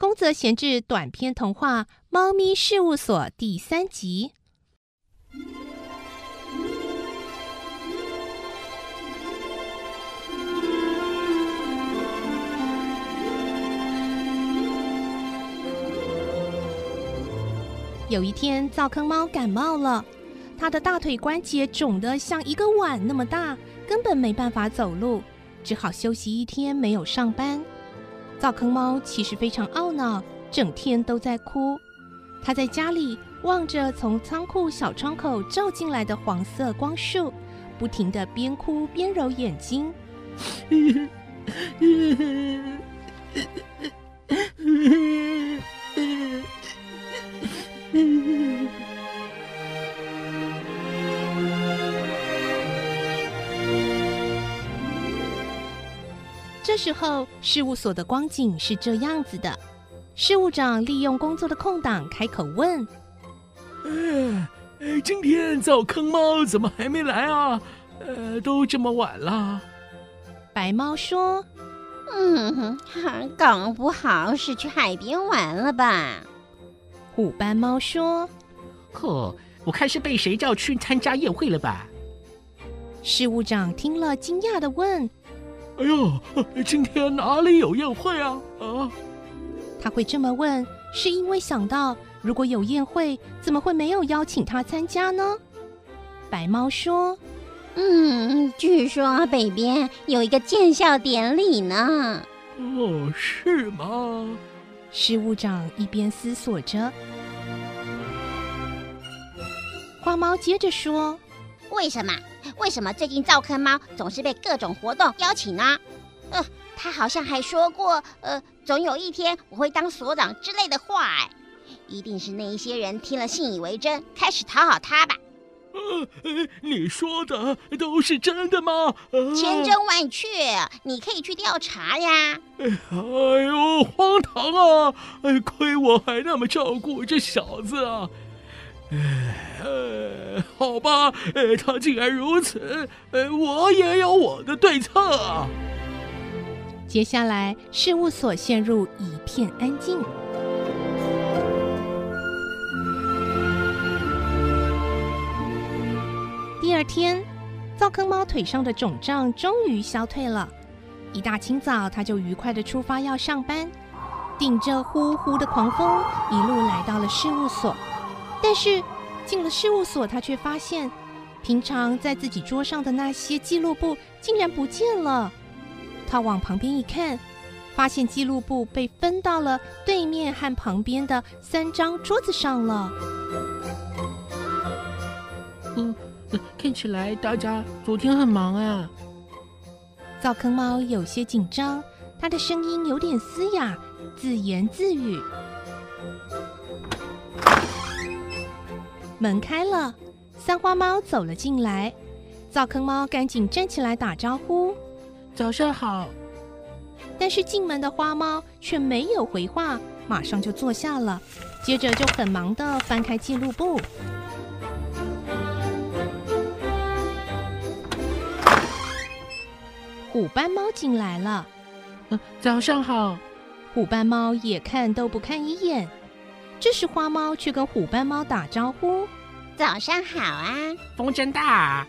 宫泽贤治短篇童话《猫咪事务所》第三集。有一天，灶坑猫感冒了，它的大腿关节肿得像一个碗那么大，根本没办法走路，只好休息一天，没有上班。灶坑猫其实非常懊恼，整天都在哭。它在家里望着从仓库小窗口照进来的黄色光束，不停的边哭边揉眼睛。时候，事务所的光景是这样子的：事务长利用工作的空档开口问：“呃，今天灶坑猫怎么还没来啊？呃，都这么晚了。”白猫说：“嗯，搞不好是去海边玩了吧？”虎斑猫说：“呵，我看是被谁叫去参加宴会了吧？”事务长听了，惊讶的问。哎呦，今天哪里有宴会啊？啊！他会这么问，是因为想到如果有宴会，怎么会没有邀请他参加呢？白猫说：“嗯，据说北边有一个建校典礼呢。”哦，是吗？事务长一边思索着，花猫接着说：“为什么？”为什么最近灶坑猫总是被各种活动邀请呢？呃，他好像还说过，呃，总有一天我会当所长之类的话。哎，一定是那一些人听了信以为真，开始讨好他吧。呃，你说的都是真的吗？千真万确，你可以去调查呀。哎呦，荒唐啊！哎，亏我还那么照顾这小子啊！呃，好吧，呃，他既然如此，呃，我也有我的对策。接下来，事务所陷入一片安静。第二天，灶坑猫腿上的肿胀终于消退了。一大清早，他就愉快的出发要上班，顶着呼呼的狂风，一路来到了事务所。但是进了事务所，他却发现，平常在自己桌上的那些记录簿竟然不见了。他往旁边一看，发现记录簿被分到了对面和旁边的三张桌子上了。嗯，看起来大家昨天很忙啊。灶坑猫有些紧张，他的声音有点嘶哑，自言自语。门开了，三花猫走了进来。灶坑猫赶紧站起来打招呼：“早上好。”但是进门的花猫却没有回话，马上就坐下了，接着就很忙的翻开记录簿。虎斑猫进来了：“早上好。”虎斑猫也看都不看一眼。这时，花猫去跟虎斑猫打招呼：“早上好啊，风真大。”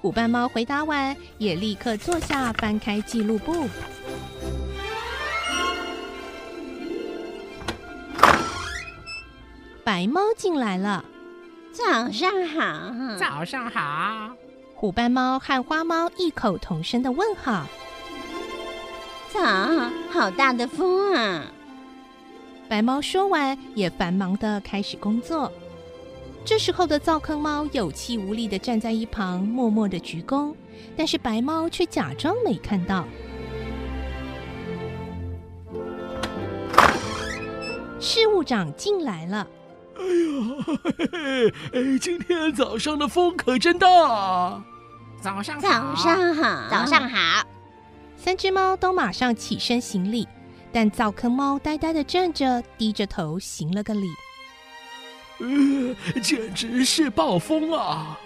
虎斑猫回答完，也立刻坐下，翻开记录簿。白猫进来了：“早上好，早上好。”虎斑猫和花猫异口同声的问好：“早，好大的风啊！”白猫说完，也繁忙的开始工作。这时候的灶坑猫有气无力的站在一旁，默默的鞠躬，但是白猫却假装没看到。事务长进来了。哎呀，哎，今天早上的风可真大。早上早上好，早上好。三只猫都马上起身行礼。但灶坑猫呆呆的站着，低着头行了个礼。呃，简直是暴风啊！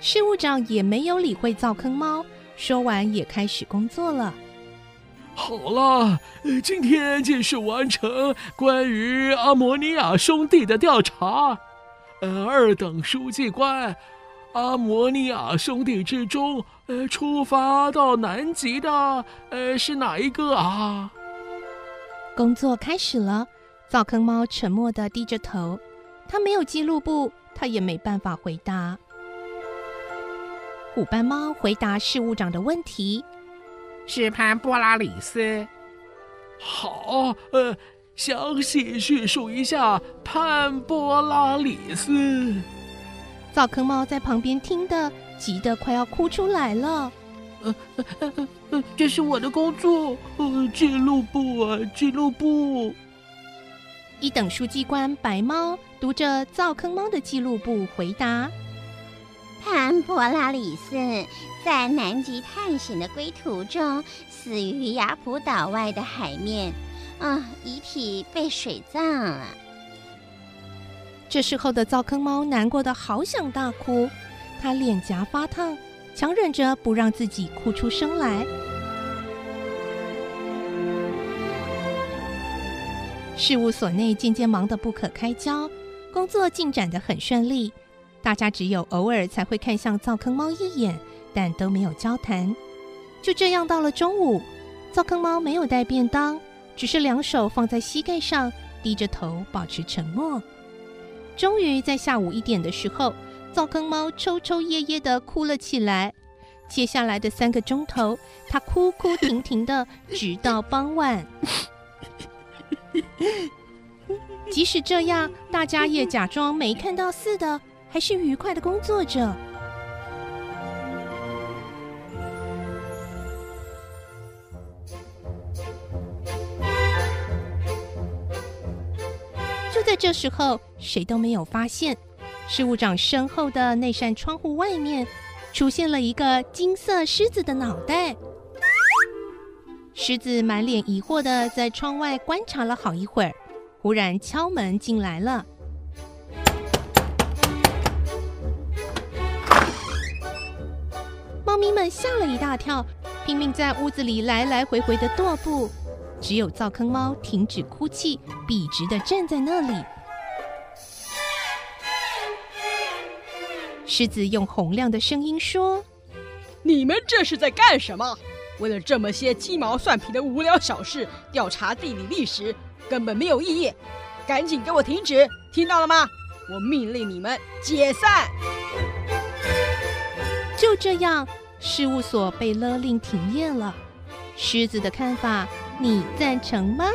事务长也没有理会灶坑猫，说完也开始工作了。好了，呃今天继续完成关于阿摩尼亚兄弟的调查。呃，二等书记官，阿摩尼亚兄弟之中，呃，出发到南极的，呃，是哪一个啊？工作开始了，灶坑猫沉默地低着头，它没有记录簿，它也没办法回答。虎斑猫回答事务长的问题。是潘波拉里斯。好，呃，详细叙述一下潘波拉里斯。灶坑猫在旁边听得急得快要哭出来了。呃，这是我的工作。呃，记录簿啊，记录簿。一等书记官白猫读着灶坑猫的记录簿回答。潘波拉里斯在南极探险的归途中死于雅普岛外的海面，啊，遗体被水葬了。这时候的灶坑猫难过的好想大哭，它脸颊发烫，强忍着不让自己哭出声来。事务所内渐渐忙得不可开交，工作进展得很顺利。大家只有偶尔才会看向灶坑猫一眼，但都没有交谈。就这样到了中午，灶坑猫没有带便当，只是两手放在膝盖上，低着头保持沉默。终于在下午一点的时候，灶坑猫抽抽噎噎的哭了起来。接下来的三个钟头，它哭哭停停的，直到傍晚。即使这样，大家也假装没看到似的。还是愉快的工作着。就在这时候，谁都没有发现，事务长身后的那扇窗户外面出现了一个金色狮子的脑袋。狮子满脸疑惑的在窗外观察了好一会儿，忽然敲门进来了。猫咪们吓了一大跳，拼命在屋子里来来回回的踱步。只有灶坑猫停止哭泣，笔直的站在那里。狮子用洪亮的声音说：“你们这是在干什么？为了这么些鸡毛蒜皮的无聊小事调查地理历史，根本没有意义！赶紧给我停止！听到了吗？我命令你们解散！”就这样。事务所被勒令停业了。狮子的看法，你赞成吗？